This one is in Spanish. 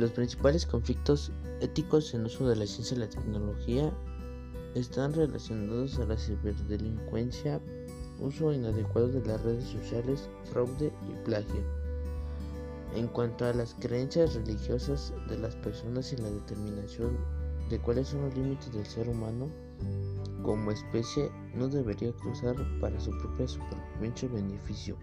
Los principales conflictos éticos en uso de la ciencia y la tecnología están relacionados a la ciberdelincuencia, uso inadecuado de las redes sociales, fraude y plagio. En cuanto a las creencias religiosas de las personas y la determinación de cuáles son los límites del ser humano como especie, no debería cruzar para su propia supervivencia y beneficio.